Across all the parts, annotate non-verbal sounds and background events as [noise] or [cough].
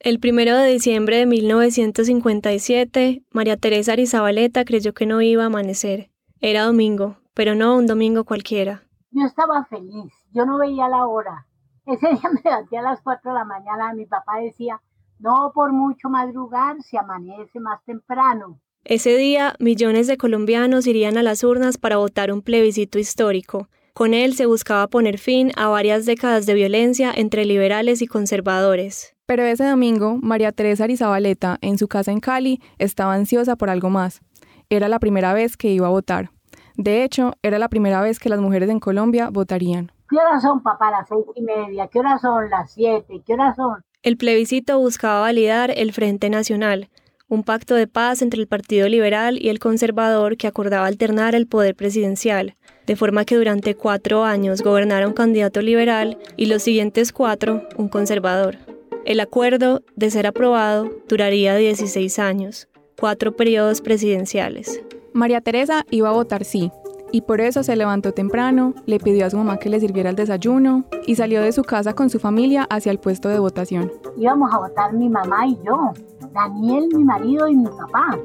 El primero de diciembre de 1957, María Teresa Arizabaleta creyó que no iba a amanecer. Era domingo, pero no un domingo cualquiera. Yo estaba feliz, yo no veía la hora. Ese [laughs] día me levanté a las 4 de la mañana, mi papá decía, no por mucho madrugar, se amanece más temprano. Ese día, millones de colombianos irían a las urnas para votar un plebiscito histórico. Con él se buscaba poner fin a varias décadas de violencia entre liberales y conservadores. Pero ese domingo, María Teresa Arizabaleta, en su casa en Cali, estaba ansiosa por algo más. Era la primera vez que iba a votar. De hecho, era la primera vez que las mujeres en Colombia votarían. ¿Qué horas son, papá? Las seis y media. ¿Qué horas son? Las siete. ¿Qué horas son? El plebiscito buscaba validar el Frente Nacional, un pacto de paz entre el Partido Liberal y el Conservador que acordaba alternar el poder presidencial, de forma que durante cuatro años gobernara un candidato liberal y los siguientes cuatro un conservador. El acuerdo, de ser aprobado, duraría 16 años, cuatro periodos presidenciales. María Teresa iba a votar sí, y por eso se levantó temprano, le pidió a su mamá que le sirviera el desayuno y salió de su casa con su familia hacia el puesto de votación. Íbamos a votar mi mamá y yo, Daniel, mi marido y mi papá.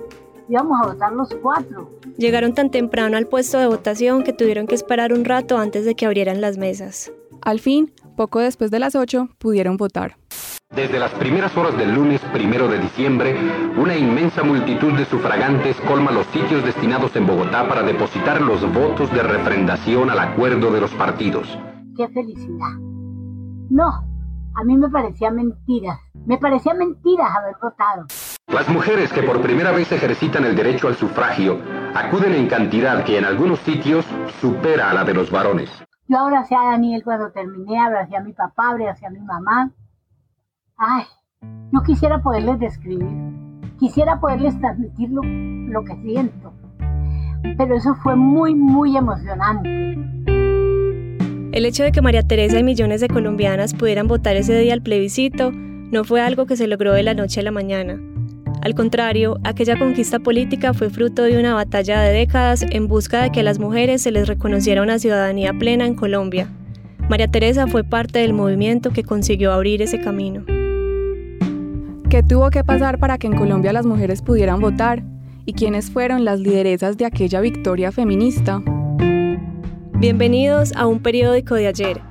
Íbamos a votar los cuatro. Llegaron tan temprano al puesto de votación que tuvieron que esperar un rato antes de que abrieran las mesas. Al fin, poco después de las 8, pudieron votar. Desde las primeras horas del lunes primero de diciembre, una inmensa multitud de sufragantes colma los sitios destinados en Bogotá para depositar los votos de refrendación al acuerdo de los partidos. ¡Qué felicidad! No, a mí me parecía mentira. Me parecía mentira haber votado. Las mujeres que por primera vez ejercitan el derecho al sufragio acuden en cantidad que en algunos sitios supera a la de los varones. Yo abracé a Daniel cuando terminé, abracé a mi papá, abracé a mi mamá. Ay, yo quisiera poderles describir, quisiera poderles transmitir lo, lo que siento, pero eso fue muy, muy emocionante. El hecho de que María Teresa y millones de colombianas pudieran votar ese día al plebiscito no fue algo que se logró de la noche a la mañana. Al contrario, aquella conquista política fue fruto de una batalla de décadas en busca de que a las mujeres se les reconociera una ciudadanía plena en Colombia. María Teresa fue parte del movimiento que consiguió abrir ese camino. ¿Qué tuvo que pasar para que en Colombia las mujeres pudieran votar? ¿Y quiénes fueron las lideresas de aquella victoria feminista? Bienvenidos a Un Periódico de Ayer,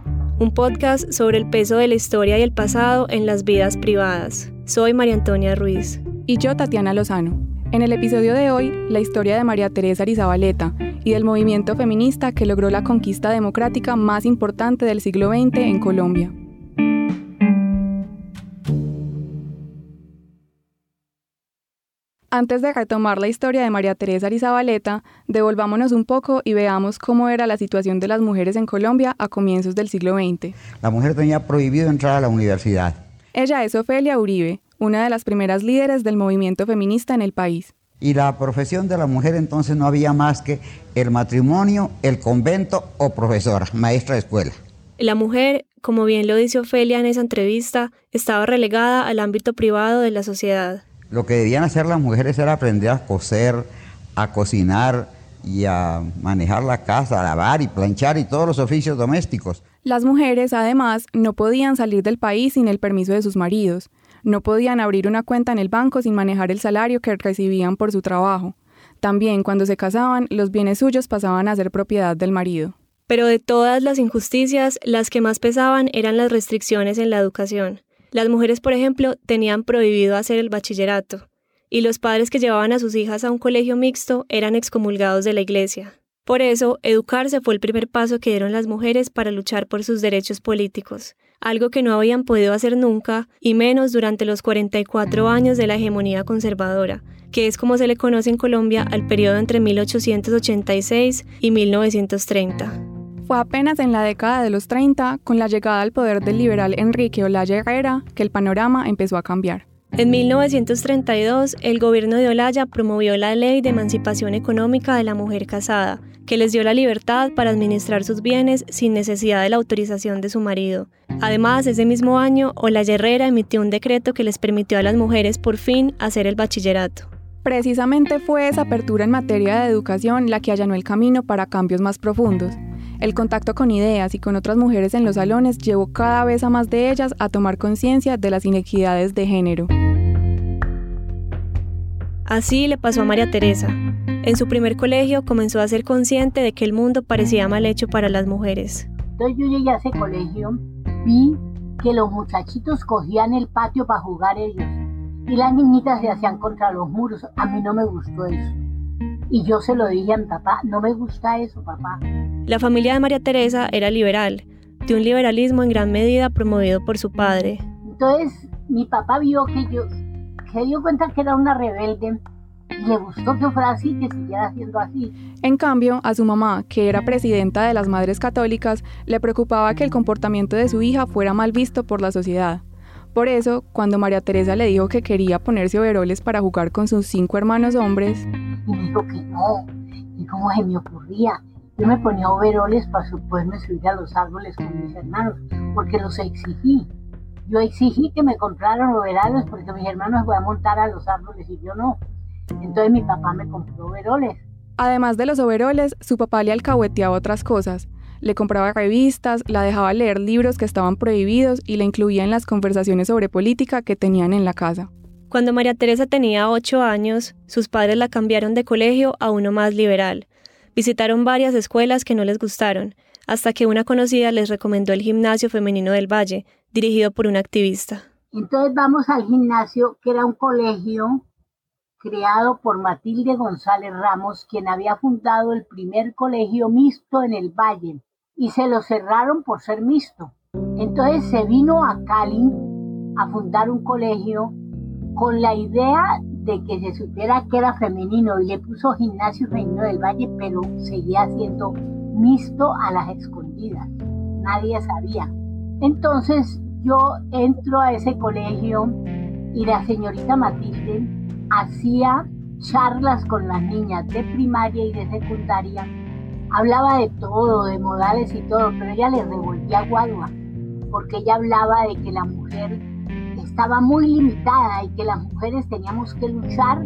un podcast sobre el peso de la historia y el pasado en las vidas privadas. Soy María Antonia Ruiz. Y yo, Tatiana Lozano. En el episodio de hoy, la historia de María Teresa Arizabaleta y del movimiento feminista que logró la conquista democrática más importante del siglo XX en Colombia. Antes de retomar la historia de María Teresa Arizabaleta, devolvámonos un poco y veamos cómo era la situación de las mujeres en Colombia a comienzos del siglo XX. La mujer tenía prohibido entrar a la universidad. Ella es Ofelia Uribe, una de las primeras líderes del movimiento feminista en el país. Y la profesión de la mujer entonces no había más que el matrimonio, el convento o profesora, maestra de escuela. La mujer, como bien lo dice Ofelia en esa entrevista, estaba relegada al ámbito privado de la sociedad. Lo que debían hacer las mujeres era aprender a coser, a cocinar y a manejar la casa, a lavar y planchar y todos los oficios domésticos. Las mujeres, además, no podían salir del país sin el permiso de sus maridos. No podían abrir una cuenta en el banco sin manejar el salario que recibían por su trabajo. También, cuando se casaban, los bienes suyos pasaban a ser propiedad del marido. Pero de todas las injusticias, las que más pesaban eran las restricciones en la educación. Las mujeres, por ejemplo, tenían prohibido hacer el bachillerato, y los padres que llevaban a sus hijas a un colegio mixto eran excomulgados de la iglesia. Por eso, educarse fue el primer paso que dieron las mujeres para luchar por sus derechos políticos, algo que no habían podido hacer nunca, y menos durante los 44 años de la hegemonía conservadora, que es como se le conoce en Colombia al periodo entre 1886 y 1930. Fue apenas en la década de los 30, con la llegada al poder del liberal Enrique Olaya Herrera, que el panorama empezó a cambiar. En 1932, el gobierno de Olaya promovió la Ley de Emancipación Económica de la Mujer Casada, que les dio la libertad para administrar sus bienes sin necesidad de la autorización de su marido. Además, ese mismo año, Olaya Herrera emitió un decreto que les permitió a las mujeres por fin hacer el bachillerato. Precisamente fue esa apertura en materia de educación la que allanó el camino para cambios más profundos. El contacto con ideas y con otras mujeres en los salones llevó cada vez a más de ellas a tomar conciencia de las inequidades de género. Así le pasó a María Teresa. En su primer colegio comenzó a ser consciente de que el mundo parecía mal hecho para las mujeres. Entonces yo llegué a ese colegio, vi que los muchachitos cogían el patio para jugar ellos y las niñitas se hacían contra los muros. A mí no me gustó eso. Y yo se lo dije a mi papá, no me gusta eso, papá. La familia de María Teresa era liberal, de un liberalismo en gran medida promovido por su padre. Entonces mi papá vio que yo, se dio cuenta que era una rebelde y le gustó que fuera así, que siguiera siendo así. En cambio, a su mamá, que era presidenta de las Madres Católicas, le preocupaba que el comportamiento de su hija fuera mal visto por la sociedad. Por eso, cuando María Teresa le dijo que quería ponerse overoles para jugar con sus cinco hermanos hombres, y dijo que no, y cómo se me ocurría. Yo me ponía overoles para poderme subir a los árboles con mis hermanos, porque los exigí. Yo exigí que me compraran overoles porque mis hermanos iban a montar a los árboles y yo no. Entonces mi papá me compró overoles. Además de los overoles, su papá le alcahueteaba otras cosas. Le compraba revistas, la dejaba leer libros que estaban prohibidos y la incluía en las conversaciones sobre política que tenían en la casa. Cuando María Teresa tenía ocho años, sus padres la cambiaron de colegio a uno más liberal. Visitaron varias escuelas que no les gustaron, hasta que una conocida les recomendó el Gimnasio Femenino del Valle, dirigido por una activista. Entonces vamos al gimnasio, que era un colegio creado por Matilde González Ramos, quien había fundado el primer colegio mixto en el Valle, y se lo cerraron por ser mixto. Entonces se vino a Cali a fundar un colegio con la idea de que se supiera que era femenino y le puso gimnasio femenino del Valle, pero seguía siendo mixto a las escondidas. Nadie sabía. Entonces yo entro a ese colegio y la señorita Matilde hacía charlas con las niñas de primaria y de secundaria. Hablaba de todo, de modales y todo, pero ella le revolvía guagua, porque ella hablaba de que la mujer estaba muy limitada y que las mujeres teníamos que luchar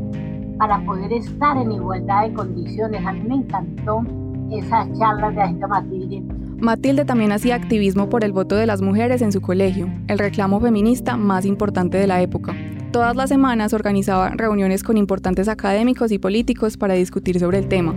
para poder estar en igualdad de condiciones. A mí me encantó esas charlas de la Matilde. Matilde también hacía activismo por el voto de las mujeres en su colegio, el reclamo feminista más importante de la época. Todas las semanas organizaba reuniones con importantes académicos y políticos para discutir sobre el tema.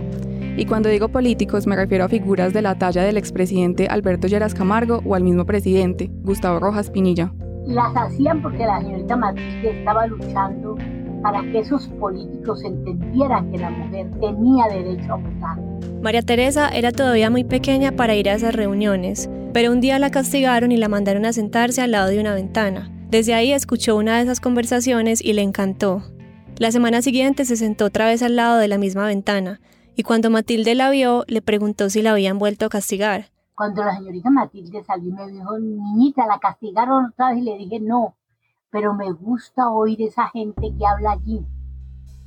Y cuando digo políticos me refiero a figuras de la talla del expresidente Alberto Lleras Camargo o al mismo presidente, Gustavo Rojas Pinilla. Las hacían porque la señorita Matilde estaba luchando para que esos políticos entendieran que la mujer tenía derecho a votar. María Teresa era todavía muy pequeña para ir a esas reuniones, pero un día la castigaron y la mandaron a sentarse al lado de una ventana. Desde ahí escuchó una de esas conversaciones y le encantó. La semana siguiente se sentó otra vez al lado de la misma ventana, y cuando Matilde la vio, le preguntó si la habían vuelto a castigar. Cuando la señorita Matilde salió me dijo, niñita, ¿la castigaron otra vez? Y le dije, no, pero me gusta oír esa gente que habla allí,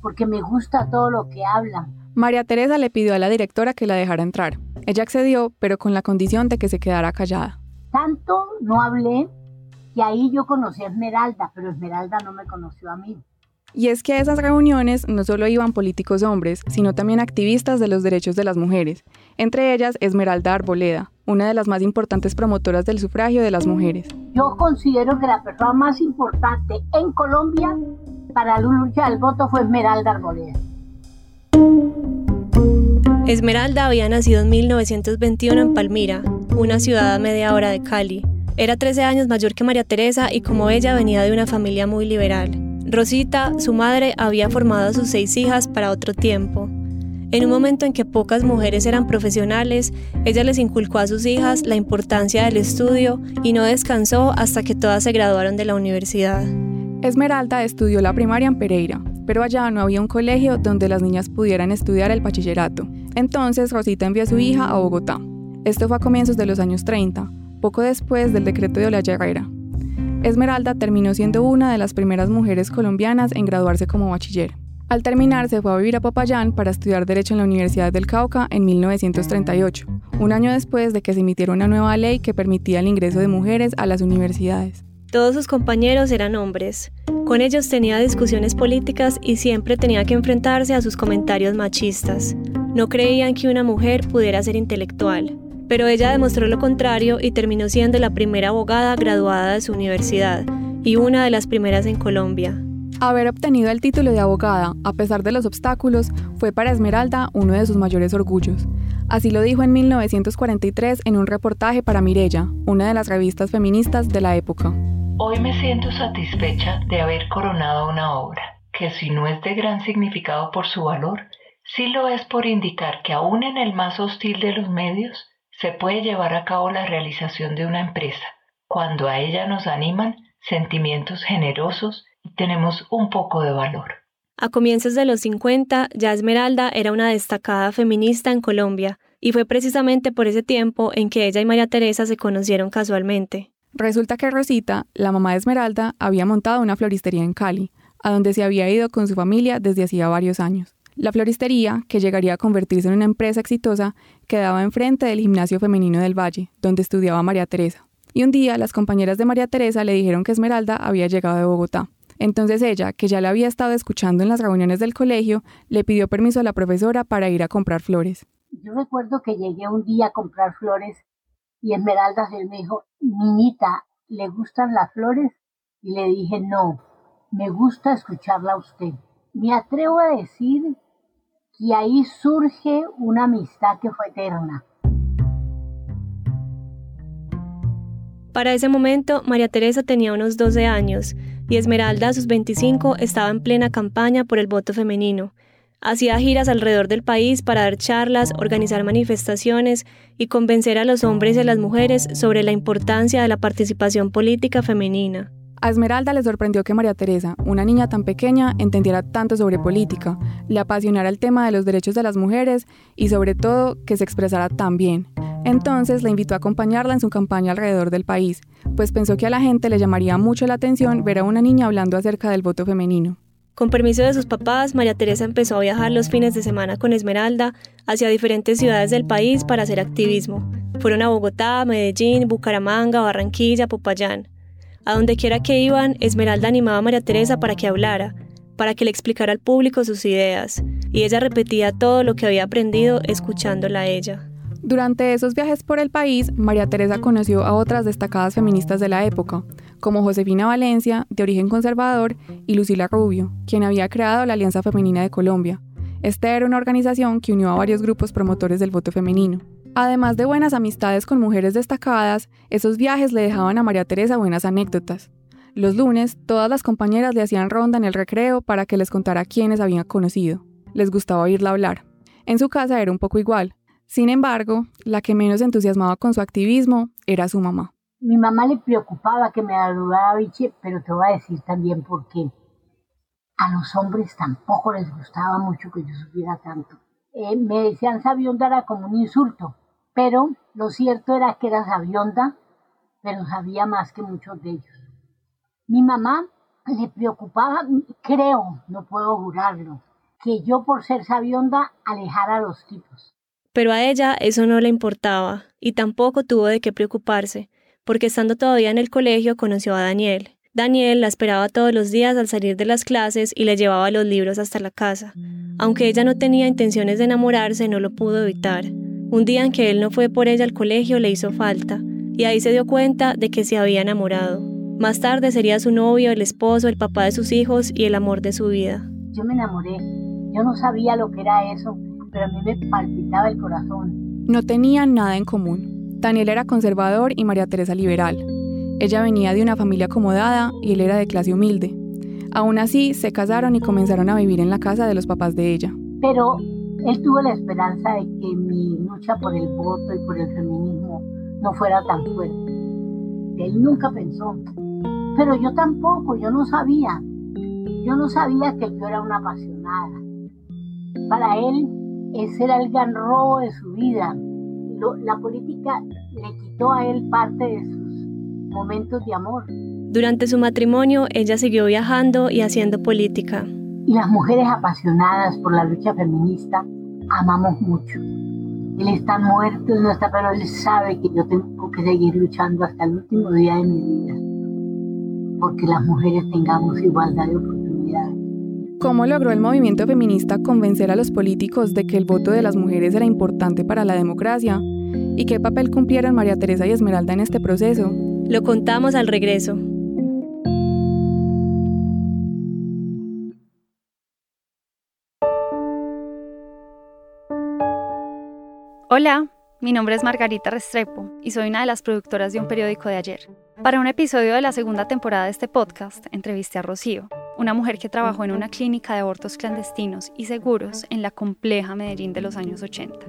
porque me gusta todo lo que hablan. María Teresa le pidió a la directora que la dejara entrar. Ella accedió, pero con la condición de que se quedara callada. Tanto no hablé y ahí yo conocí a Esmeralda, pero Esmeralda no me conoció a mí. Y es que a esas reuniones no solo iban políticos hombres, sino también activistas de los derechos de las mujeres, entre ellas Esmeralda Arboleda, una de las más importantes promotoras del sufragio de las mujeres. Yo considero que la persona más importante en Colombia para la lucha del voto fue Esmeralda Arboleda. Esmeralda había nacido en 1921 en Palmira, una ciudad a media hora de Cali. Era 13 años mayor que María Teresa y como ella venía de una familia muy liberal. Rosita, su madre, había formado a sus seis hijas para otro tiempo. En un momento en que pocas mujeres eran profesionales, ella les inculcó a sus hijas la importancia del estudio y no descansó hasta que todas se graduaron de la universidad. Esmeralda estudió la primaria en Pereira, pero allá no había un colegio donde las niñas pudieran estudiar el bachillerato. Entonces Rosita envió a su hija a Bogotá. Esto fue a comienzos de los años 30, poco después del decreto de Olaya Herrera. Esmeralda terminó siendo una de las primeras mujeres colombianas en graduarse como bachiller. Al terminar se fue a vivir a Popayán para estudiar Derecho en la Universidad del Cauca en 1938, un año después de que se emitiera una nueva ley que permitía el ingreso de mujeres a las universidades. Todos sus compañeros eran hombres. Con ellos tenía discusiones políticas y siempre tenía que enfrentarse a sus comentarios machistas. No creían que una mujer pudiera ser intelectual. Pero ella demostró lo contrario y terminó siendo la primera abogada graduada de su universidad y una de las primeras en Colombia. Haber obtenido el título de abogada, a pesar de los obstáculos, fue para Esmeralda uno de sus mayores orgullos. Así lo dijo en 1943 en un reportaje para Mirella, una de las revistas feministas de la época. Hoy me siento satisfecha de haber coronado una obra, que si no es de gran significado por su valor, sí lo es por indicar que aún en el más hostil de los medios se puede llevar a cabo la realización de una empresa, cuando a ella nos animan sentimientos generosos tenemos un poco de valor. A comienzos de los 50, ya Esmeralda era una destacada feminista en Colombia, y fue precisamente por ese tiempo en que ella y María Teresa se conocieron casualmente. Resulta que Rosita, la mamá de Esmeralda, había montado una floristería en Cali, a donde se había ido con su familia desde hacía varios años. La floristería, que llegaría a convertirse en una empresa exitosa, quedaba enfrente del gimnasio femenino del Valle, donde estudiaba María Teresa. Y un día las compañeras de María Teresa le dijeron que Esmeralda había llegado de Bogotá. Entonces ella, que ya la había estado escuchando en las reuniones del colegio, le pidió permiso a la profesora para ir a comprar flores. Yo recuerdo que llegué un día a comprar flores y Esmeralda se me dijo, niñita, ¿le gustan las flores? Y le dije, no, me gusta escucharla a usted. Me atrevo a decir y ahí surge una amistad que fue eterna. Para ese momento, María Teresa tenía unos 12 años y Esmeralda, a sus 25, estaba en plena campaña por el voto femenino. Hacía giras alrededor del país para dar charlas, organizar manifestaciones y convencer a los hombres y a las mujeres sobre la importancia de la participación política femenina. A Esmeralda le sorprendió que María Teresa, una niña tan pequeña, entendiera tanto sobre política, le apasionara el tema de los derechos de las mujeres y sobre todo que se expresara tan bien. Entonces la invitó a acompañarla en su campaña alrededor del país, pues pensó que a la gente le llamaría mucho la atención ver a una niña hablando acerca del voto femenino. Con permiso de sus papás, María Teresa empezó a viajar los fines de semana con Esmeralda hacia diferentes ciudades del país para hacer activismo. Fueron a Bogotá, Medellín, Bucaramanga, Barranquilla, Popayán. A donde quiera que iban, Esmeralda animaba a María Teresa para que hablara, para que le explicara al público sus ideas, y ella repetía todo lo que había aprendido escuchándola a ella. Durante esos viajes por el país, María Teresa conoció a otras destacadas feministas de la época, como Josefina Valencia, de origen conservador, y Lucila Rubio, quien había creado la Alianza Femenina de Colombia. Esta era una organización que unió a varios grupos promotores del voto femenino. Además de buenas amistades con mujeres destacadas, esos viajes le dejaban a María Teresa buenas anécdotas. Los lunes, todas las compañeras le hacían ronda en el recreo para que les contara quiénes habían conocido. Les gustaba oírla hablar. En su casa era un poco igual. Sin embargo, la que menos entusiasmaba con su activismo era su mamá. Mi mamá le preocupaba que me ayudara Vichy, pero te voy a decir también por qué. A los hombres tampoco les gustaba mucho que yo supiera tanto. Eh, me decían sabionda era como un insulto. Pero lo cierto era que era sabionda, pero sabía más que muchos de ellos. Mi mamá le preocupaba, creo, no puedo jurarlo, que yo por ser sabionda alejara a los tipos. Pero a ella eso no le importaba y tampoco tuvo de qué preocuparse, porque estando todavía en el colegio conoció a Daniel. Daniel la esperaba todos los días al salir de las clases y le llevaba los libros hasta la casa. Aunque ella no tenía intenciones de enamorarse, no lo pudo evitar. Un día en que él no fue por ella al colegio le hizo falta, y ahí se dio cuenta de que se había enamorado. Más tarde sería su novio, el esposo, el papá de sus hijos y el amor de su vida. Yo me enamoré. Yo no sabía lo que era eso, pero a mí me palpitaba el corazón. No tenían nada en común. Daniel era conservador y María Teresa liberal. Ella venía de una familia acomodada y él era de clase humilde. Aún así, se casaron y comenzaron a vivir en la casa de los papás de ella. Pero él tuvo la esperanza de que mi lucha por el voto y por el feminismo no fuera tan fuerte. Él nunca pensó. Pero yo tampoco, yo no sabía. Yo no sabía que yo era una apasionada. Para él, ese era el gran robo de su vida. la política le quitó a él parte de sus momentos de amor. Durante su matrimonio, ella siguió viajando y haciendo política. Y las mujeres apasionadas por la lucha feminista amamos mucho. Él está muerto, no está, pero él sabe que yo tengo que seguir luchando hasta el último día de mi vida. Porque las mujeres tengamos igualdad de oportunidades. ¿Cómo logró el movimiento feminista convencer a los políticos de que el voto de las mujeres era importante para la democracia? ¿Y qué papel cumplieron María Teresa y Esmeralda en este proceso? Lo contamos al regreso. Hola, mi nombre es Margarita Restrepo y soy una de las productoras de un periódico de ayer. Para un episodio de la segunda temporada de este podcast, entrevisté a Rocío, una mujer que trabajó en una clínica de abortos clandestinos y seguros en la compleja Medellín de los años 80.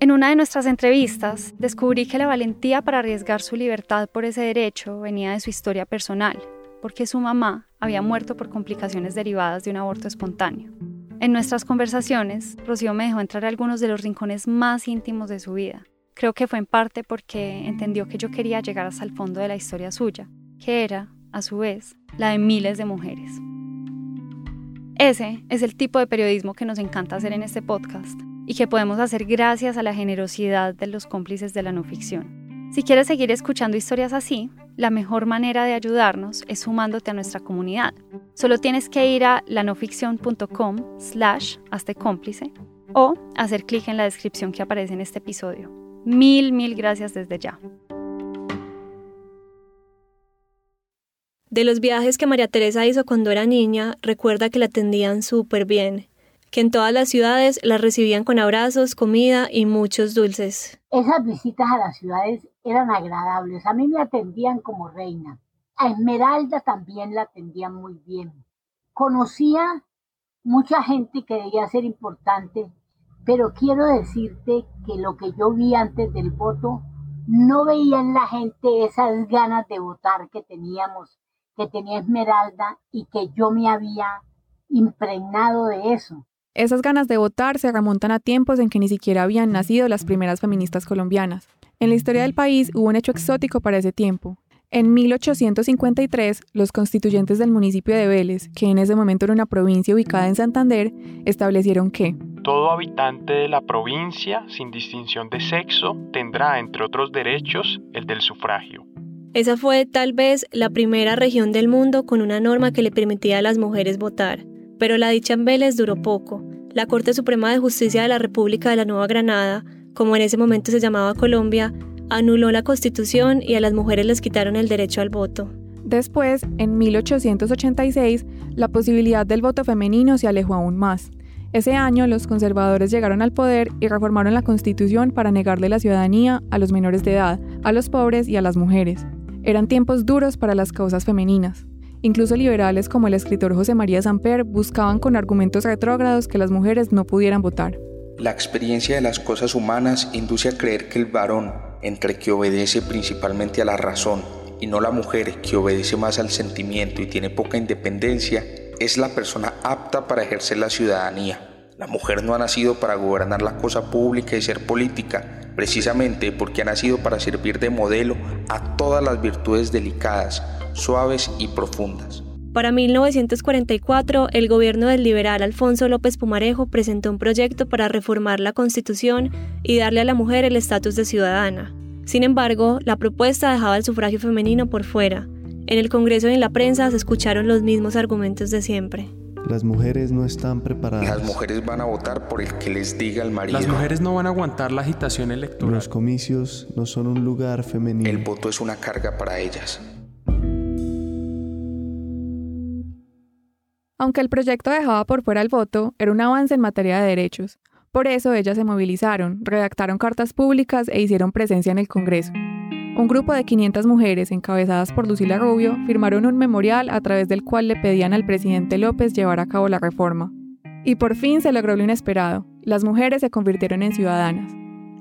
En una de nuestras entrevistas, descubrí que la valentía para arriesgar su libertad por ese derecho venía de su historia personal, porque su mamá había muerto por complicaciones derivadas de un aborto espontáneo. En nuestras conversaciones, Rocío me dejó entrar a algunos de los rincones más íntimos de su vida. Creo que fue en parte porque entendió que yo quería llegar hasta el fondo de la historia suya, que era, a su vez, la de miles de mujeres. Ese es el tipo de periodismo que nos encanta hacer en este podcast y que podemos hacer gracias a la generosidad de los cómplices de la no ficción. Si quieres seguir escuchando historias así, la mejor manera de ayudarnos es sumándote a nuestra comunidad. Solo tienes que ir a lanoficción.com slash hazte cómplice o hacer clic en la descripción que aparece en este episodio. Mil, mil gracias desde ya. De los viajes que María Teresa hizo cuando era niña, recuerda que la atendían súper bien, que en todas las ciudades la recibían con abrazos, comida y muchos dulces. Esas visitas a las ciudades eran agradables. A mí me atendían como reina. A Esmeralda también la atendían muy bien. Conocía mucha gente que debía ser importante, pero quiero decirte que lo que yo vi antes del voto, no veía en la gente esas ganas de votar que teníamos, que tenía Esmeralda y que yo me había impregnado de eso. Esas ganas de votar se remontan a tiempos en que ni siquiera habían nacido las primeras feministas colombianas. En la historia del país hubo un hecho exótico para ese tiempo. En 1853, los constituyentes del municipio de Vélez, que en ese momento era una provincia ubicada en Santander, establecieron que todo habitante de la provincia, sin distinción de sexo, tendrá, entre otros derechos, el del sufragio. Esa fue tal vez la primera región del mundo con una norma que le permitía a las mujeres votar, pero la dicha en Vélez duró poco. La Corte Suprema de Justicia de la República de la Nueva Granada como en ese momento se llamaba Colombia, anuló la constitución y a las mujeres les quitaron el derecho al voto. Después, en 1886, la posibilidad del voto femenino se alejó aún más. Ese año los conservadores llegaron al poder y reformaron la constitución para negarle la ciudadanía a los menores de edad, a los pobres y a las mujeres. Eran tiempos duros para las causas femeninas. Incluso liberales como el escritor José María Samper buscaban con argumentos retrógrados que las mujeres no pudieran votar. La experiencia de las cosas humanas induce a creer que el varón, entre que obedece principalmente a la razón, y no la mujer, que obedece más al sentimiento y tiene poca independencia, es la persona apta para ejercer la ciudadanía. La mujer no ha nacido para gobernar la cosa pública y ser política, precisamente porque ha nacido para servir de modelo a todas las virtudes delicadas, suaves y profundas. Para 1944, el gobierno del liberal Alfonso López Pumarejo presentó un proyecto para reformar la Constitución y darle a la mujer el estatus de ciudadana. Sin embargo, la propuesta dejaba el sufragio femenino por fuera. En el Congreso y en la prensa se escucharon los mismos argumentos de siempre. Las mujeres no están preparadas. Las mujeres van a votar por el que les diga el marido. Las mujeres no van a aguantar la agitación electoral. Los comicios no son un lugar femenino. El voto es una carga para ellas. Aunque el proyecto dejaba por fuera el voto, era un avance en materia de derechos. Por eso ellas se movilizaron, redactaron cartas públicas e hicieron presencia en el Congreso. Un grupo de 500 mujeres, encabezadas por Lucila Rubio, firmaron un memorial a través del cual le pedían al presidente López llevar a cabo la reforma. Y por fin se logró lo inesperado. Las mujeres se convirtieron en ciudadanas.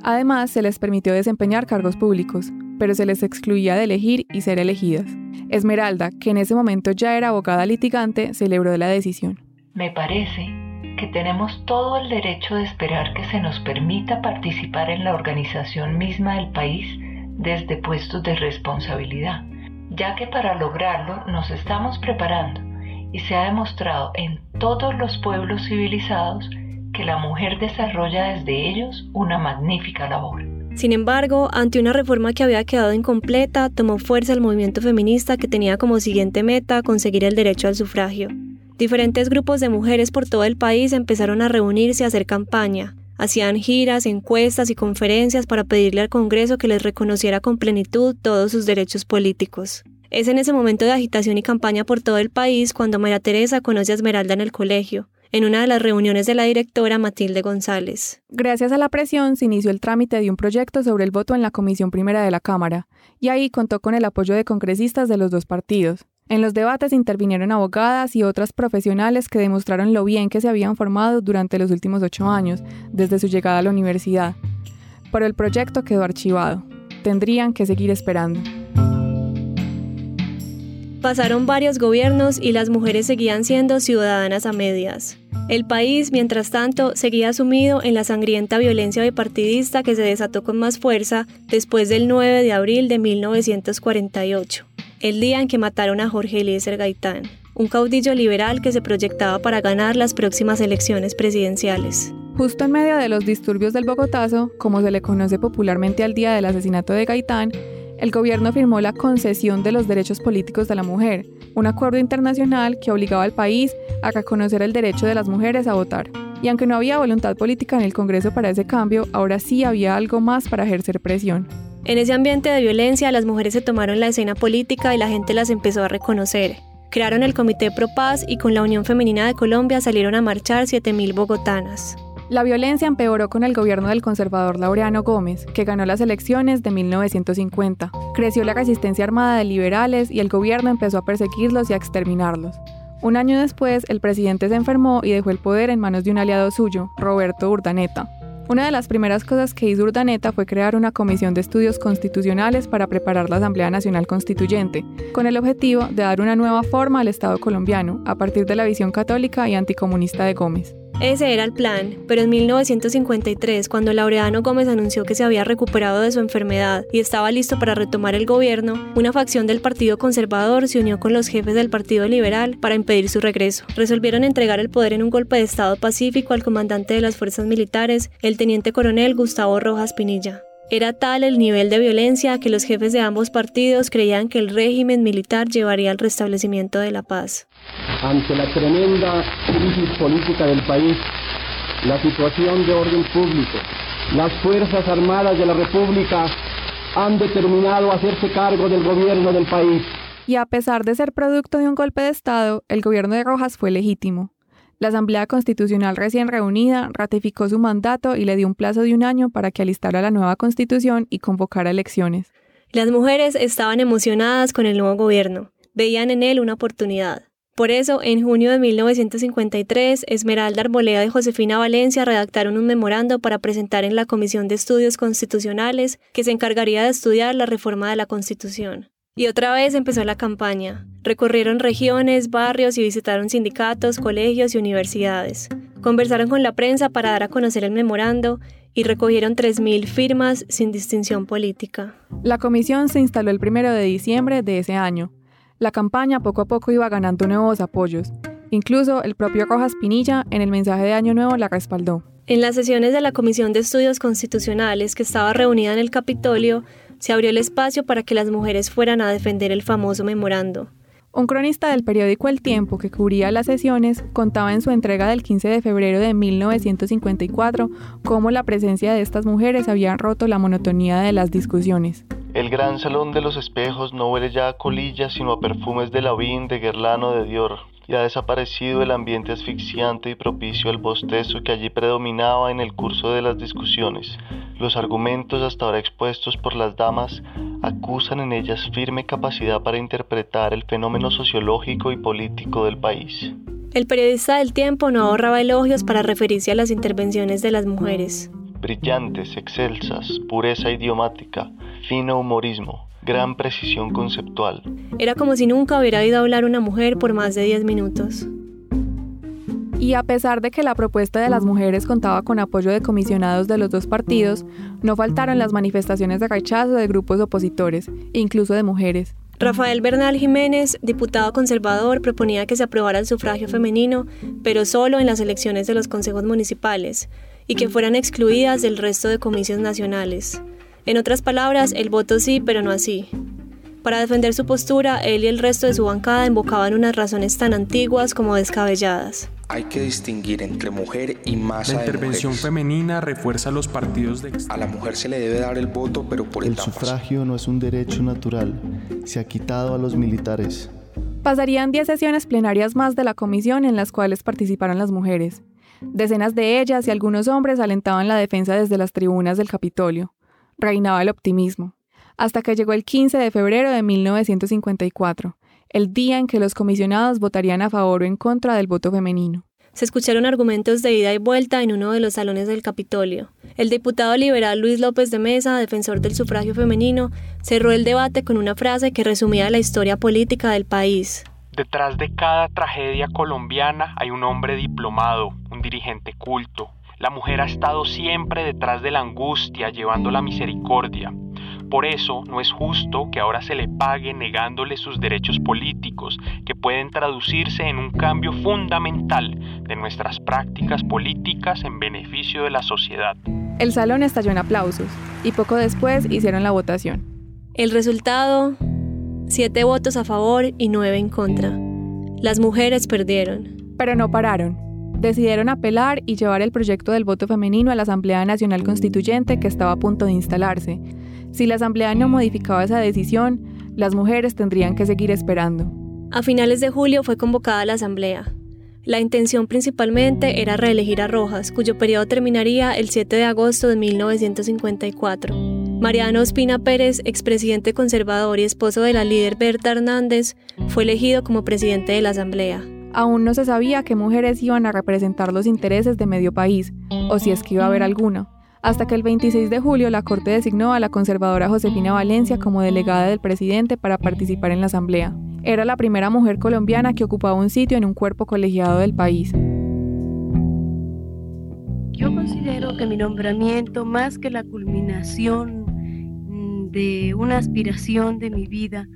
Además, se les permitió desempeñar cargos públicos, pero se les excluía de elegir y ser elegidas. Esmeralda, que en ese momento ya era abogada litigante, celebró la decisión. Me parece que tenemos todo el derecho de esperar que se nos permita participar en la organización misma del país desde puestos de responsabilidad, ya que para lograrlo nos estamos preparando y se ha demostrado en todos los pueblos civilizados que la mujer desarrolla desde ellos una magnífica labor. Sin embargo, ante una reforma que había quedado incompleta, tomó fuerza el movimiento feminista que tenía como siguiente meta conseguir el derecho al sufragio. Diferentes grupos de mujeres por todo el país empezaron a reunirse a hacer campaña. Hacían giras, encuestas y conferencias para pedirle al Congreso que les reconociera con plenitud todos sus derechos políticos. Es en ese momento de agitación y campaña por todo el país cuando María Teresa conoce a Esmeralda en el colegio, en una de las reuniones de la directora Matilde González. Gracias a la presión se inició el trámite de un proyecto sobre el voto en la Comisión Primera de la Cámara, y ahí contó con el apoyo de congresistas de los dos partidos. En los debates intervinieron abogadas y otras profesionales que demostraron lo bien que se habían formado durante los últimos ocho años, desde su llegada a la universidad. Pero el proyecto quedó archivado. Tendrían que seguir esperando. Pasaron varios gobiernos y las mujeres seguían siendo ciudadanas a medias. El país, mientras tanto, seguía sumido en la sangrienta violencia bipartidista que se desató con más fuerza después del 9 de abril de 1948, el día en que mataron a Jorge Eliezer Gaitán, un caudillo liberal que se proyectaba para ganar las próximas elecciones presidenciales. Justo en medio de los disturbios del Bogotazo, como se le conoce popularmente al día del asesinato de Gaitán, el gobierno firmó la concesión de los derechos políticos de la mujer, un acuerdo internacional que obligaba al país a reconocer el derecho de las mujeres a votar. Y aunque no había voluntad política en el Congreso para ese cambio, ahora sí había algo más para ejercer presión. En ese ambiente de violencia, las mujeres se tomaron la escena política y la gente las empezó a reconocer. Crearon el Comité Pro Paz y con la Unión Femenina de Colombia salieron a marchar 7.000 bogotanas. La violencia empeoró con el gobierno del conservador Laureano Gómez, que ganó las elecciones de 1950. Creció la resistencia armada de liberales y el gobierno empezó a perseguirlos y a exterminarlos. Un año después, el presidente se enfermó y dejó el poder en manos de un aliado suyo, Roberto Urdaneta. Una de las primeras cosas que hizo Urdaneta fue crear una comisión de estudios constitucionales para preparar la Asamblea Nacional Constituyente, con el objetivo de dar una nueva forma al Estado colombiano, a partir de la visión católica y anticomunista de Gómez. Ese era el plan, pero en 1953, cuando Laureano Gómez anunció que se había recuperado de su enfermedad y estaba listo para retomar el gobierno, una facción del Partido Conservador se unió con los jefes del Partido Liberal para impedir su regreso. Resolvieron entregar el poder en un golpe de Estado pacífico al comandante de las fuerzas militares, el teniente coronel Gustavo Rojas Pinilla. Era tal el nivel de violencia que los jefes de ambos partidos creían que el régimen militar llevaría al restablecimiento de la paz. Ante la tremenda crisis política del país, la situación de orden público, las Fuerzas Armadas de la República han determinado hacerse cargo del gobierno del país. Y a pesar de ser producto de un golpe de Estado, el gobierno de Rojas fue legítimo. La Asamblea Constitucional recién reunida ratificó su mandato y le dio un plazo de un año para que alistara la nueva constitución y convocara elecciones. Las mujeres estaban emocionadas con el nuevo gobierno, veían en él una oportunidad. Por eso, en junio de 1953, Esmeralda Arboleda y Josefina Valencia redactaron un memorando para presentar en la Comisión de Estudios Constitucionales que se encargaría de estudiar la reforma de la Constitución. Y otra vez empezó la campaña. Recorrieron regiones, barrios y visitaron sindicatos, colegios y universidades. Conversaron con la prensa para dar a conocer el memorando y recogieron 3.000 firmas sin distinción política. La comisión se instaló el 1 de diciembre de ese año. La campaña poco a poco iba ganando nuevos apoyos. Incluso el propio Rojas Pinilla en el mensaje de Año Nuevo la respaldó. En las sesiones de la Comisión de Estudios Constitucionales que estaba reunida en el Capitolio, se abrió el espacio para que las mujeres fueran a defender el famoso memorando. Un cronista del periódico El Tiempo que cubría las sesiones contaba en su entrega del 15 de febrero de 1954 cómo la presencia de estas mujeres había roto la monotonía de las discusiones. El gran salón de los espejos no huele ya a colillas sino a perfumes de Lavín, de Guerlano, de Dior y ha desaparecido el ambiente asfixiante y propicio al bostezo que allí predominaba en el curso de las discusiones. Los argumentos hasta ahora expuestos por las damas acusan en ellas firme capacidad para interpretar el fenómeno sociológico y político del país. El periodista del tiempo no ahorraba elogios para referirse a las intervenciones de las mujeres. Brillantes, excelsas, pureza idiomática, fino humorismo, gran precisión conceptual. Era como si nunca hubiera oído hablar una mujer por más de 10 minutos. Y a pesar de que la propuesta de las mujeres contaba con apoyo de comisionados de los dos partidos, no faltaron las manifestaciones de rechazo de grupos opositores, incluso de mujeres. Rafael Bernal Jiménez, diputado conservador, proponía que se aprobara el sufragio femenino, pero solo en las elecciones de los consejos municipales, y que fueran excluidas del resto de comicios nacionales. En otras palabras, el voto sí, pero no así. Para defender su postura, él y el resto de su bancada invocaban unas razones tan antiguas como descabelladas. Hay que distinguir entre mujer y masa La intervención de mujeres. femenina refuerza los partidos de A la mujer se le debe dar el voto, pero por El etapas. sufragio no es un derecho natural. Se ha quitado a los militares. Pasarían 10 sesiones plenarias más de la comisión en las cuales participaron las mujeres. Decenas de ellas y algunos hombres alentaban la defensa desde las tribunas del Capitolio. Reinaba el optimismo. Hasta que llegó el 15 de febrero de 1954, el día en que los comisionados votarían a favor o en contra del voto femenino. Se escucharon argumentos de ida y vuelta en uno de los salones del Capitolio. El diputado liberal Luis López de Mesa, defensor del sufragio femenino, cerró el debate con una frase que resumía la historia política del país. Detrás de cada tragedia colombiana hay un hombre diplomado, un dirigente culto. La mujer ha estado siempre detrás de la angustia, llevando la misericordia. Por eso no es justo que ahora se le pague negándole sus derechos políticos, que pueden traducirse en un cambio fundamental de nuestras prácticas políticas en beneficio de la sociedad. El salón estalló en aplausos y poco después hicieron la votación. El resultado, siete votos a favor y nueve en contra. Las mujeres perdieron. Pero no pararon. Decidieron apelar y llevar el proyecto del voto femenino a la Asamblea Nacional Constituyente que estaba a punto de instalarse. Si la Asamblea no modificaba esa decisión, las mujeres tendrían que seguir esperando. A finales de julio fue convocada la Asamblea. La intención principalmente era reelegir a Rojas, cuyo periodo terminaría el 7 de agosto de 1954. Mariano Ospina Pérez, expresidente conservador y esposo de la líder Berta Hernández, fue elegido como presidente de la Asamblea. Aún no se sabía qué mujeres iban a representar los intereses de medio país, o si es que iba a haber alguna, hasta que el 26 de julio la Corte designó a la conservadora Josefina Valencia como delegada del presidente para participar en la Asamblea. Era la primera mujer colombiana que ocupaba un sitio en un cuerpo colegiado del país. Yo considero que mi nombramiento, más que la culminación mm, de una aspiración de mi vida,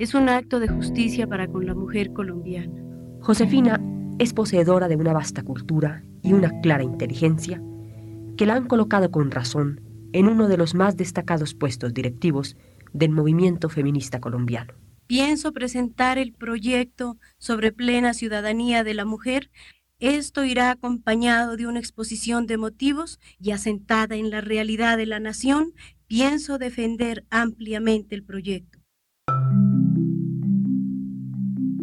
es un acto de justicia para con la mujer colombiana. Josefina es poseedora de una vasta cultura y una clara inteligencia que la han colocado con razón en uno de los más destacados puestos directivos del movimiento feminista colombiano. Pienso presentar el proyecto sobre plena ciudadanía de la mujer. Esto irá acompañado de una exposición de motivos y asentada en la realidad de la nación. Pienso defender ampliamente el proyecto.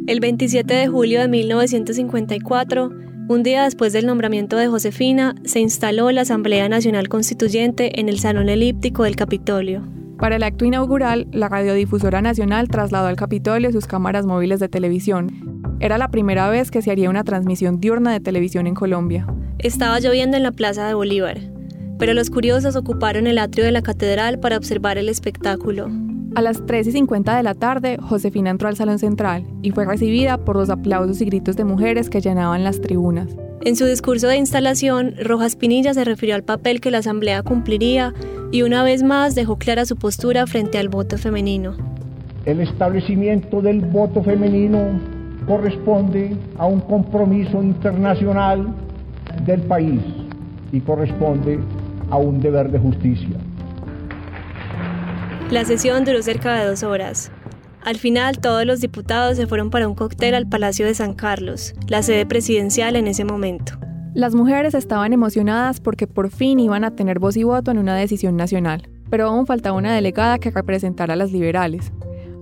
El 27 de julio de 1954, un día después del nombramiento de Josefina, se instaló la Asamblea Nacional Constituyente en el Salón Elíptico del Capitolio. Para el acto inaugural, la Radiodifusora Nacional trasladó al Capitolio sus cámaras móviles de televisión. Era la primera vez que se haría una transmisión diurna de televisión en Colombia. Estaba lloviendo en la Plaza de Bolívar, pero los curiosos ocuparon el atrio de la catedral para observar el espectáculo. A las 3 y 50 de la tarde, Josefina entró al salón central y fue recibida por los aplausos y gritos de mujeres que llenaban las tribunas. En su discurso de instalación, Rojas Pinilla se refirió al papel que la Asamblea cumpliría y una vez más dejó clara su postura frente al voto femenino. El establecimiento del voto femenino corresponde a un compromiso internacional del país y corresponde a un deber de justicia. La sesión duró cerca de dos horas. Al final, todos los diputados se fueron para un cóctel al Palacio de San Carlos, la sede presidencial en ese momento. Las mujeres estaban emocionadas porque por fin iban a tener voz y voto en una decisión nacional, pero aún faltaba una delegada que representara a las liberales.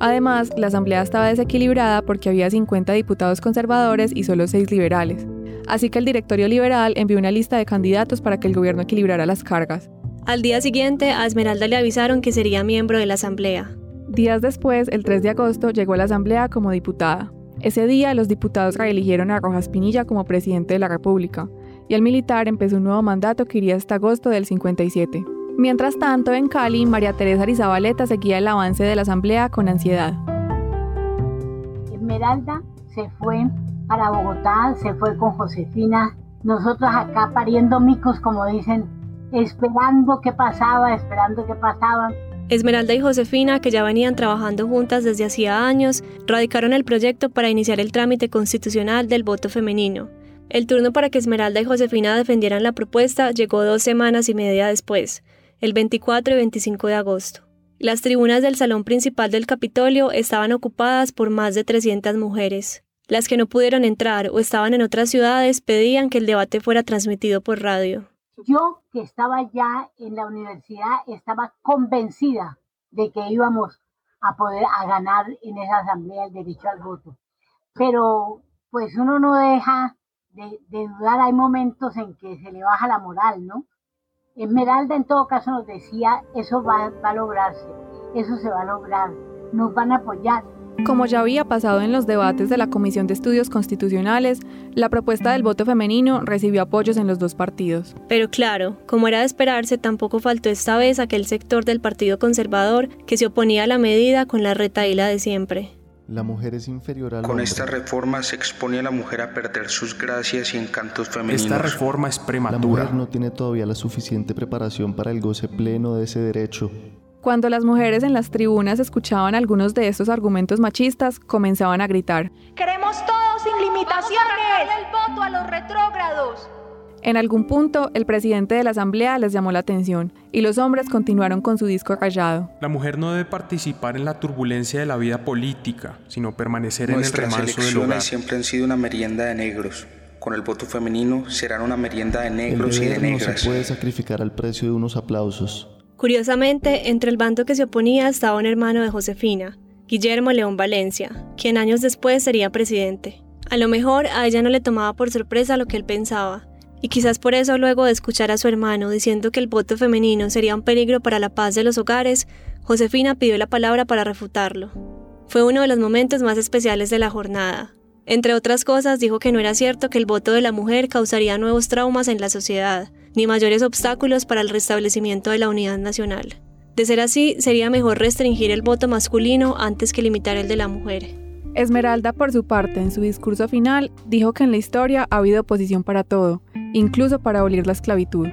Además, la asamblea estaba desequilibrada porque había 50 diputados conservadores y solo 6 liberales. Así que el directorio liberal envió una lista de candidatos para que el gobierno equilibrara las cargas. Al día siguiente, a Esmeralda le avisaron que sería miembro de la asamblea. Días después, el 3 de agosto, llegó a la asamblea como diputada. Ese día, los diputados reeligieron a Rojas Pinilla como presidente de la República, y el militar empezó un nuevo mandato que iría hasta agosto del 57. Mientras tanto, en Cali, María Teresa Arizabaleta seguía el avance de la asamblea con ansiedad. Esmeralda se fue para Bogotá, se fue con Josefina. Nosotros acá pariendo micos, como dicen, esperando qué pasaba, esperando qué pasaba. Esmeralda y Josefina, que ya venían trabajando juntas desde hacía años, radicaron el proyecto para iniciar el trámite constitucional del voto femenino. El turno para que Esmeralda y Josefina defendieran la propuesta llegó dos semanas y media después, el 24 y 25 de agosto. Las tribunas del salón principal del Capitolio estaban ocupadas por más de 300 mujeres. Las que no pudieron entrar o estaban en otras ciudades pedían que el debate fuera transmitido por radio. Yo, que estaba ya en la universidad, estaba convencida de que íbamos a poder a ganar en esa asamblea el derecho al voto. Pero pues uno no deja de, dudar, hay momentos en que se le baja la moral, ¿no? Esmeralda en todo caso nos decía, eso va, va a lograrse, eso se va a lograr, nos van a apoyar. Como ya había pasado en los debates de la Comisión de Estudios Constitucionales, la propuesta del voto femenino recibió apoyos en los dos partidos. Pero claro, como era de esperarse, tampoco faltó esta vez aquel sector del Partido Conservador que se oponía a la medida con la retaíla de siempre. La mujer es inferior al Con hombre. esta reforma se expone a la mujer a perder sus gracias y encantos femeninos. Esta reforma es La prematura. mujer no tiene todavía la suficiente preparación para el goce pleno de ese derecho. Cuando las mujeres en las tribunas escuchaban algunos de estos argumentos machistas, comenzaban a gritar. Queremos todo sin limitaciones. el voto a los retrógrados. En algún punto, el presidente de la asamblea les llamó la atención y los hombres continuaron con su disco rayado. La mujer no debe participar en la turbulencia de la vida política, sino permanecer en el remanso del elecciones hogar. siempre han sido una merienda de negros. Con el voto femenino serán una merienda de El negros y de deber no negras. se puede sacrificar al precio de unos aplausos. Curiosamente, entre el bando que se oponía estaba un hermano de Josefina, Guillermo León Valencia, quien años después sería presidente. A lo mejor a ella no le tomaba por sorpresa lo que él pensaba, y quizás por eso luego de escuchar a su hermano diciendo que el voto femenino sería un peligro para la paz de los hogares, Josefina pidió la palabra para refutarlo. Fue uno de los momentos más especiales de la jornada. Entre otras cosas, dijo que no era cierto que el voto de la mujer causaría nuevos traumas en la sociedad, ni mayores obstáculos para el restablecimiento de la unidad nacional. De ser así, sería mejor restringir el voto masculino antes que limitar el de la mujer. Esmeralda, por su parte, en su discurso final, dijo que en la historia ha habido oposición para todo, incluso para abolir la esclavitud.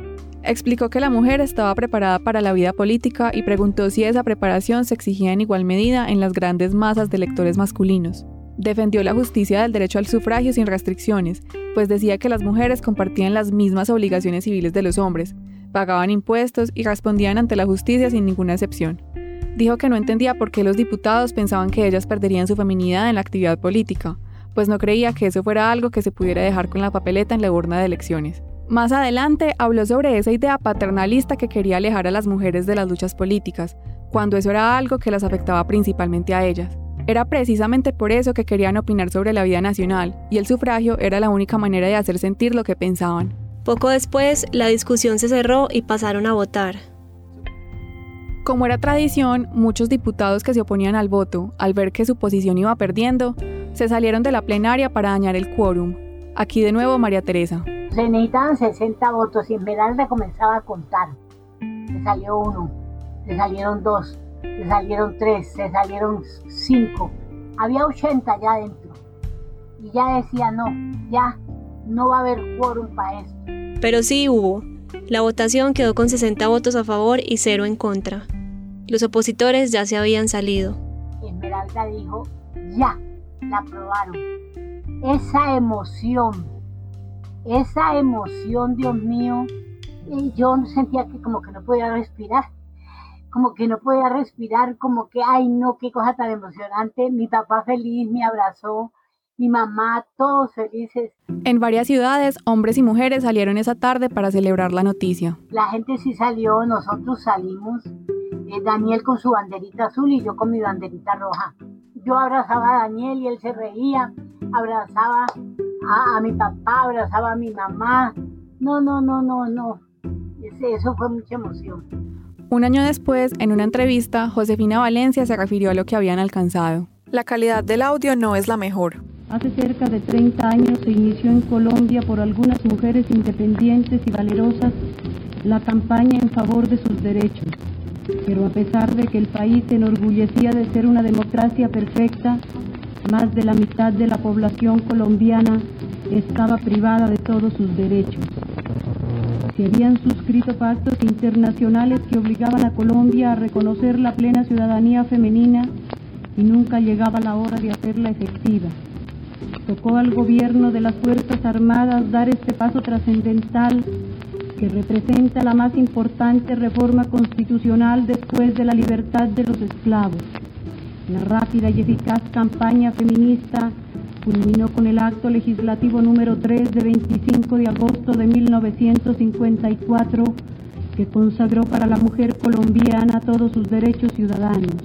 Explicó que la mujer estaba preparada para la vida política y preguntó si esa preparación se exigía en igual medida en las grandes masas de electores masculinos. Defendió la justicia del derecho al sufragio sin restricciones, pues decía que las mujeres compartían las mismas obligaciones civiles de los hombres, pagaban impuestos y respondían ante la justicia sin ninguna excepción. Dijo que no entendía por qué los diputados pensaban que ellas perderían su feminidad en la actividad política, pues no creía que eso fuera algo que se pudiera dejar con la papeleta en la urna de elecciones. Más adelante habló sobre esa idea paternalista que quería alejar a las mujeres de las luchas políticas, cuando eso era algo que las afectaba principalmente a ellas. Era precisamente por eso que querían opinar sobre la vida nacional, y el sufragio era la única manera de hacer sentir lo que pensaban. Poco después, la discusión se cerró y pasaron a votar. Como era tradición, muchos diputados que se oponían al voto, al ver que su posición iba perdiendo, se salieron de la plenaria para dañar el quórum. Aquí de nuevo María Teresa. Se necesitaban 60 votos y Esmeralda comenzaba a contar. Se salió uno, se salieron dos, se salieron tres, se salieron cinco. Había 80 ya adentro. Y ya decía, no, ya no va a haber quórum para esto. Pero sí hubo. La votación quedó con 60 votos a favor y cero en contra. Los opositores ya se habían salido. Esmeralda dijo, ya, la aprobaron. Esa emoción, esa emoción, Dios mío, eh, yo sentía que como que no podía respirar, como que no podía respirar, como que, ay no, qué cosa tan emocionante. Mi papá feliz me abrazó, mi mamá, todos felices. En varias ciudades, hombres y mujeres salieron esa tarde para celebrar la noticia. La gente sí salió, nosotros salimos, eh, Daniel con su banderita azul y yo con mi banderita roja. Yo abrazaba a Daniel y él se reía, abrazaba a, a mi papá, abrazaba a mi mamá. No, no, no, no, no. Ese- eso fue mucha emoción. Un año después, en una entrevista, Josefina Valencia se refirió a lo que habían alcanzado. La calidad del audio no es la mejor. Hace cerca de 30 años se inició en Colombia por algunas mujeres independientes y valerosas la campaña en favor de sus derechos. Pero a pesar de que el país se enorgullecía de ser una democracia perfecta, más de la mitad de la población colombiana estaba privada de todos sus derechos. Se habían suscrito pactos internacionales que obligaban a Colombia a reconocer la plena ciudadanía femenina y nunca llegaba la hora de hacerla efectiva. Tocó al gobierno de las Fuerzas Armadas dar este paso trascendental que que representa la más importante reforma constitucional después de la libertad de los esclavos. La rápida y eficaz campaña feminista culminó con el acto legislativo número 3 de 25 de agosto de 1954 que consagró para la mujer colombiana todos sus derechos ciudadanos.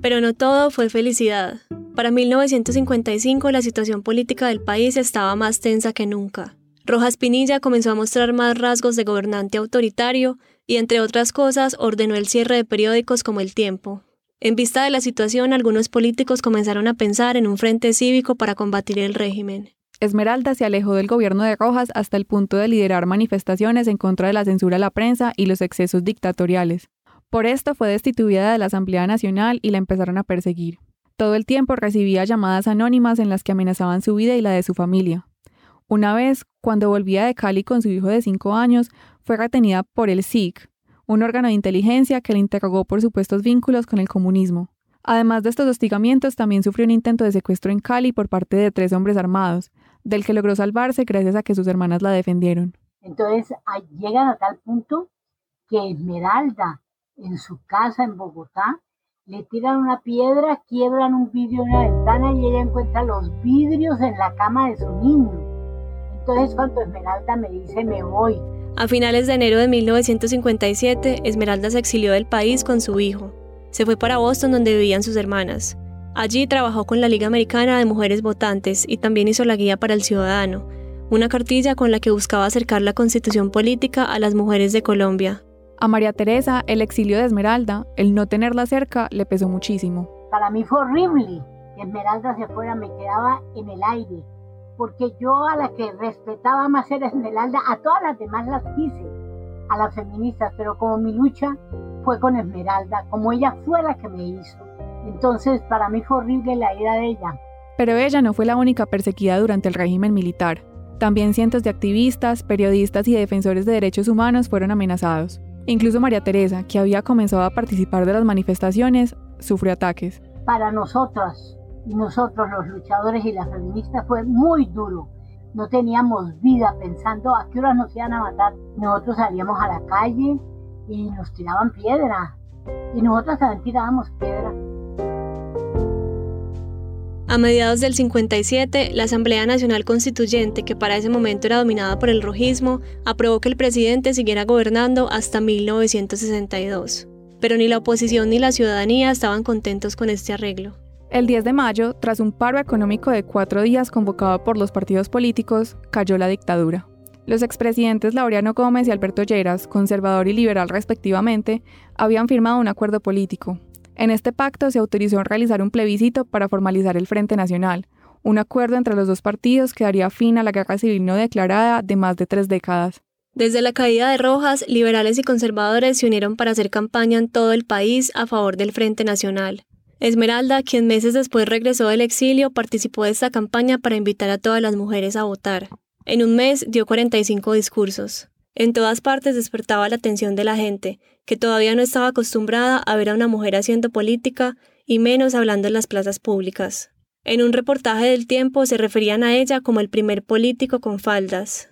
Pero no todo fue felicidad. Para 1955 la situación política del país estaba más tensa que nunca. Rojas Pinilla comenzó a mostrar más rasgos de gobernante autoritario y, entre otras cosas, ordenó el cierre de periódicos como El Tiempo. En vista de la situación, algunos políticos comenzaron a pensar en un frente cívico para combatir el régimen. Esmeralda se alejó del gobierno de Rojas hasta el punto de liderar manifestaciones en contra de la censura a la prensa y los excesos dictatoriales. Por esto fue destituida de la Asamblea Nacional y la empezaron a perseguir. Todo el tiempo recibía llamadas anónimas en las que amenazaban su vida y la de su familia. Una vez, cuando volvía de Cali con su hijo de cinco años, fue retenida por el SIC, un órgano de inteligencia que le interrogó por supuestos vínculos con el comunismo. Además de estos hostigamientos, también sufrió un intento de secuestro en Cali por parte de tres hombres armados, del que logró salvarse gracias a que sus hermanas la defendieron. Entonces llegan a tal punto que Esmeralda, en su casa en Bogotá, le tiran una piedra, quiebran un vidrio en la ventana y ella encuentra los vidrios en la cama de su niño. Entonces cuando Esmeralda me dice me voy. A finales de enero de 1957, Esmeralda se exilió del país con su hijo. Se fue para Boston donde vivían sus hermanas. Allí trabajó con la Liga Americana de Mujeres Votantes y también hizo la Guía para el Ciudadano, una cartilla con la que buscaba acercar la constitución política a las mujeres de Colombia, a María Teresa, el exilio de Esmeralda, el no tenerla cerca, le pesó muchísimo. Para mí fue horrible que Esmeralda se fuera, me quedaba en el aire, porque yo a la que respetaba más era Esmeralda, a todas las demás las quise, a las feministas, pero como mi lucha fue con Esmeralda, como ella fue la que me hizo. Entonces para mí fue horrible la ira de ella. Pero ella no fue la única perseguida durante el régimen militar. También cientos de activistas, periodistas y defensores de derechos humanos fueron amenazados. Incluso María Teresa, que había comenzado a participar de las manifestaciones, sufrió ataques. Para nosotras nosotros los luchadores y las feministas fue muy duro. No teníamos vida pensando a qué horas nos iban a matar. Nosotros salíamos a la calle y nos tiraban piedra. Y nosotros también tirábamos piedra. A mediados del 57, la Asamblea Nacional Constituyente, que para ese momento era dominada por el rojismo, aprobó que el presidente siguiera gobernando hasta 1962. Pero ni la oposición ni la ciudadanía estaban contentos con este arreglo. El 10 de mayo, tras un paro económico de cuatro días convocado por los partidos políticos, cayó la dictadura. Los expresidentes Laureano Gómez y Alberto Lleras, conservador y liberal respectivamente, habían firmado un acuerdo político, en este pacto se autorizó realizar un plebiscito para formalizar el Frente Nacional, un acuerdo entre los dos partidos que daría fin a la guerra civil no declarada de más de tres décadas. Desde la caída de Rojas, liberales y conservadores se unieron para hacer campaña en todo el país a favor del Frente Nacional. Esmeralda, quien meses después regresó del exilio, participó de esta campaña para invitar a todas las mujeres a votar. En un mes dio 45 discursos. En todas partes despertaba la atención de la gente, que todavía no estaba acostumbrada a ver a una mujer haciendo política y menos hablando en las plazas públicas. En un reportaje del tiempo se referían a ella como el primer político con faldas.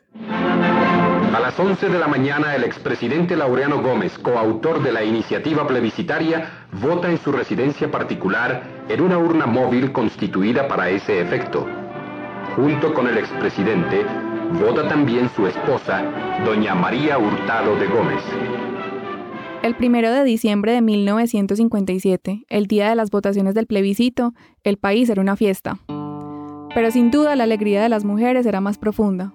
A las 11 de la mañana, el expresidente Laureano Gómez, coautor de la iniciativa plebiscitaria, vota en su residencia particular en una urna móvil constituida para ese efecto. Junto con el expresidente, vota también su esposa, doña María Hurtado de Gómez. El primero de diciembre de 1957, el día de las votaciones del plebiscito, el país era una fiesta. Pero sin duda la alegría de las mujeres era más profunda.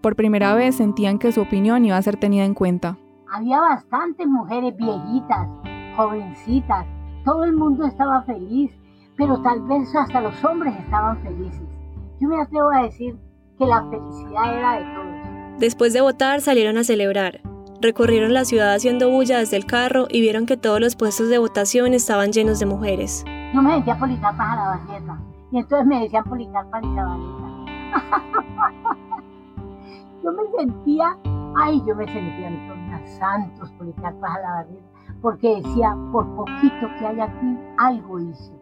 Por primera vez sentían que su opinión iba a ser tenida en cuenta. Había bastantes mujeres viejitas, jovencitas, todo el mundo estaba feliz, pero tal vez hasta los hombres estaban felices. Yo me atrevo a decir que la felicidad era de todos. Después de votar salieron a celebrar. Recorrieron la ciudad haciendo bulla desde el carro y vieron que todos los puestos de votación estaban llenos de mujeres. Yo me decía Policarpa a la barrieta y entonces me decían Policarpa y la [laughs] yo me sentía, ay, yo me sentía Antonia Santos, Policarpa a la barrieta, porque decía, por poquito que haya aquí, algo hice.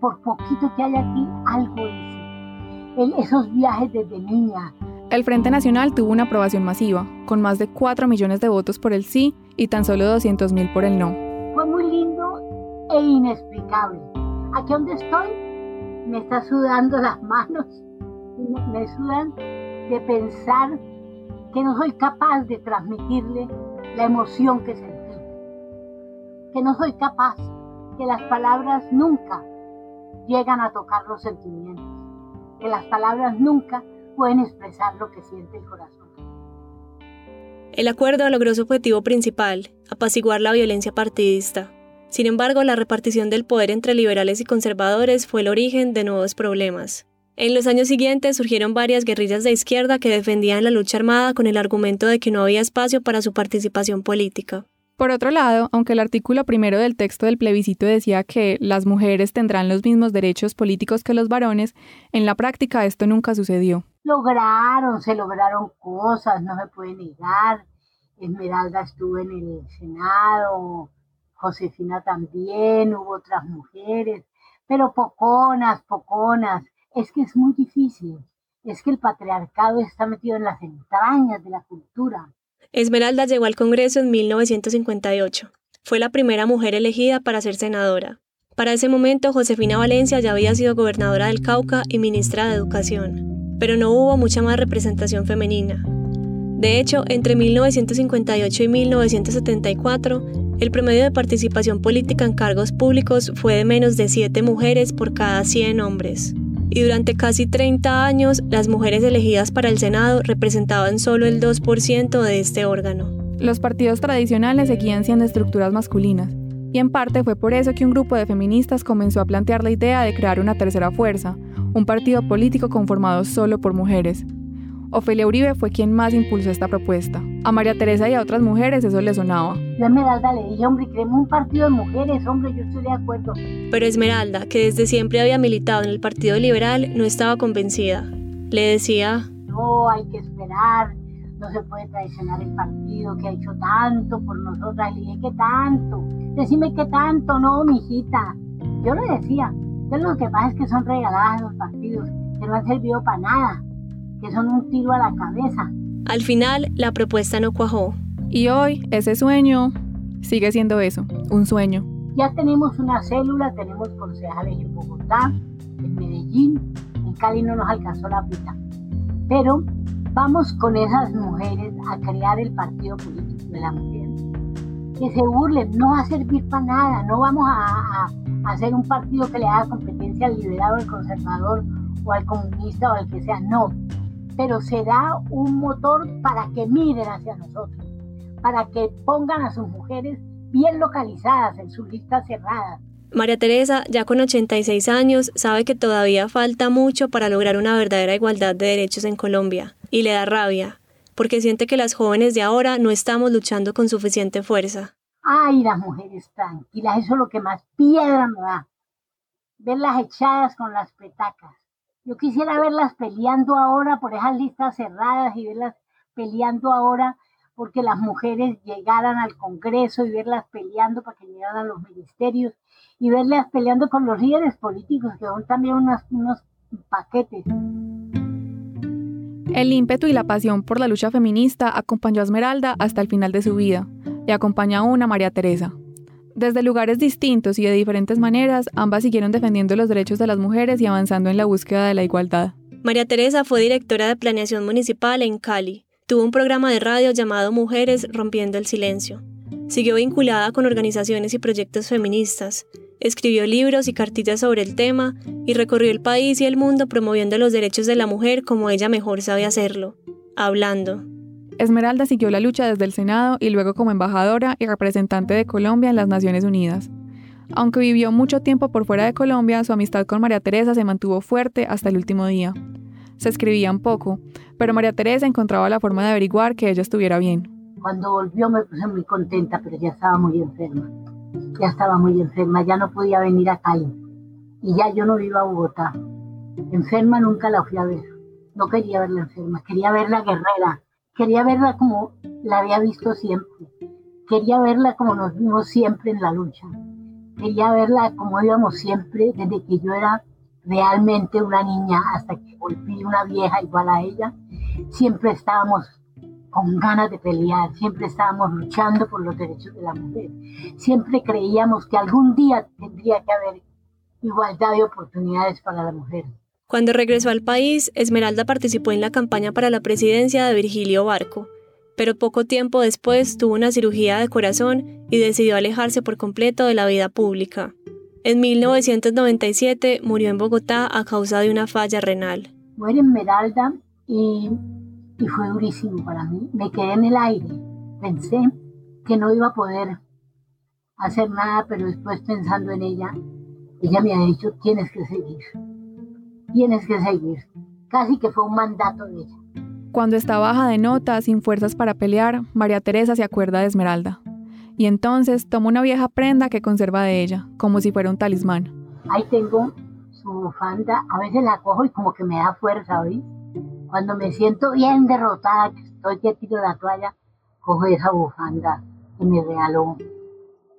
Por poquito que haya aquí, algo hice. esos viajes desde niña, El Frente Nacional tuvo una aprobación masiva, con más de 4 millones de votos por el sí y tan solo 200 mil por el no. Fue muy lindo e inexplicable. Aquí donde estoy me está sudando las manos, me sudan de pensar que no soy capaz de transmitirle la emoción que sentí, que no soy capaz, que las palabras nunca llegan a tocar los sentimientos, que las palabras nunca pueden expresar lo que siente el corazón. El acuerdo logró su objetivo principal, apaciguar la violencia partidista. Sin embargo, la repartición del poder entre liberales y conservadores fue el origen de nuevos problemas. En los años siguientes surgieron varias guerrillas de izquierda que defendían la lucha armada con el argumento de que no había espacio para su participación política. Por otro lado, aunque el artículo primero del texto del plebiscito decía que las mujeres tendrán los mismos derechos políticos que los varones, en la práctica esto nunca sucedió. Lograron, se lograron cosas, no se puede negar. Esmeralda estuvo en el Senado, Josefina también, hubo otras mujeres, pero poconas, poconas. Es que es muy difícil, es que el patriarcado está metido en las entrañas de la cultura. Esmeralda llegó al Congreso en 1958. Fue la primera mujer elegida para ser senadora. Para ese momento, Josefina Valencia ya había sido gobernadora del Cauca y ministra de Educación, pero no hubo mucha más representación femenina. De hecho, entre 1958 y 1974, el promedio de participación política en cargos públicos fue de menos de 7 mujeres por cada 100 hombres y durante casi 30 años las mujeres elegidas para el Senado representaban solo el 2% de este órgano. Los partidos tradicionales seguían siendo estructuras masculinas, y en parte fue por eso que un grupo de feministas comenzó a plantear la idea de crear una tercera fuerza, un partido político conformado solo por mujeres. Ofelia Uribe fue quien más impulsó esta propuesta. A María Teresa y a otras mujeres eso le sonaba. Yo Esmeralda le dije, hombre, queremos un partido de mujeres, hombre, yo estoy de acuerdo. Pero Esmeralda, que desde siempre había militado en el Partido Liberal, no estaba convencida. Le decía... No, hay que esperar, no se puede traicionar el partido que ha hecho tanto por nosotras. Le dije, ¿qué tanto? Decime qué tanto, no, mijita. Yo le decía, que lo que pasa es que son regaladas los partidos, que no han servido para nada que son un tiro a la cabeza. Al final, la propuesta no cuajó. Y hoy, ese sueño sigue siendo eso, un sueño. Ya tenemos una célula, tenemos concejales en Bogotá, en Medellín, en Cali no nos alcanzó la pita. Pero vamos con esas mujeres a crear el partido político de la mujer. Que se burlen, no va a servir para nada, no vamos a, a hacer un partido que le haga competencia al liberal o al conservador o al comunista o al que sea, no pero será un motor para que miren hacia nosotros, para que pongan a sus mujeres bien localizadas en sus listas cerradas. María Teresa, ya con 86 años, sabe que todavía falta mucho para lograr una verdadera igualdad de derechos en Colombia, y le da rabia, porque siente que las jóvenes de ahora no estamos luchando con suficiente fuerza. Ay, las mujeres tranquilas, eso es lo que más piedra me da. Verlas echadas con las petacas yo quisiera verlas peleando ahora por esas listas cerradas y verlas peleando ahora porque las mujeres llegaran al Congreso y verlas peleando para que llegaran a los ministerios y verlas peleando con los líderes políticos, que son también unos, unos paquetes. El ímpetu y la pasión por la lucha feminista acompañó a Esmeralda hasta el final de su vida y acompaña aún a María Teresa. Desde lugares distintos y de diferentes maneras, ambas siguieron defendiendo los derechos de las mujeres y avanzando en la búsqueda de la igualdad. María Teresa fue directora de Planeación Municipal en Cali. Tuvo un programa de radio llamado Mujeres Rompiendo el Silencio. Siguió vinculada con organizaciones y proyectos feministas. Escribió libros y cartillas sobre el tema y recorrió el país y el mundo promoviendo los derechos de la mujer como ella mejor sabe hacerlo, hablando. Esmeralda siguió la lucha desde el Senado y luego como embajadora y representante de Colombia en las Naciones Unidas. Aunque vivió mucho tiempo por fuera de Colombia, su amistad con María Teresa se mantuvo fuerte hasta el último día. Se escribían poco, pero María Teresa encontraba la forma de averiguar que ella estuviera bien. Cuando volvió me puse muy contenta, pero ya estaba muy enferma. Ya estaba muy enferma, ya no podía venir a Cali. Y ya yo no iba a Bogotá. Enferma nunca la fui a ver. No quería verla enferma, quería verla guerrera, Quería verla como la había visto siempre. Quería verla como nos vimos siempre en la lucha. Quería verla como íbamos siempre desde que yo era realmente una niña hasta que volví una vieja igual a ella. siempre estábamos con ganas de pelear, siempre estábamos luchando por los derechos de la mujer, siempre creíamos que algún día tendría que haber igualdad de oportunidades para la mujer. Cuando regresó al país, Esmeralda participó en la campaña para la presidencia de Virgilio Barco, pero poco tiempo después tuvo una cirugía de corazón y decidió alejarse por completo de la vida pública. En 1997 murió en Bogotá a causa de una falla renal. Muere Esmeralda y, y fue durísimo para mí. Me quedé en el aire. Pensé que no iba a poder hacer nada, pero después pensando en ella, ella me ha dicho, tienes que seguir, tienes que seguir. Casi que fue un mandato de ella. Cuando está baja de nota, sin fuerzas para pelear, María Teresa se acuerda de Esmeralda. Y entonces toma una vieja prenda que conserva de ella, como si fuera un talismán. Ahí tengo su bufanda, a veces la cojo y como que me da fuerza, hoy. Cuando me siento bien derrotada, que estoy que tiro la toalla, cojo esa bufanda que me regaló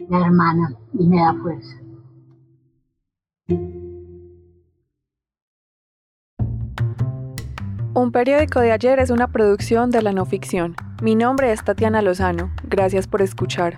la hermana y me da fuerza. Un periódico de ayer es una producción de la no ficción. Mi nombre es Tatiana Lozano. Gracias por escuchar.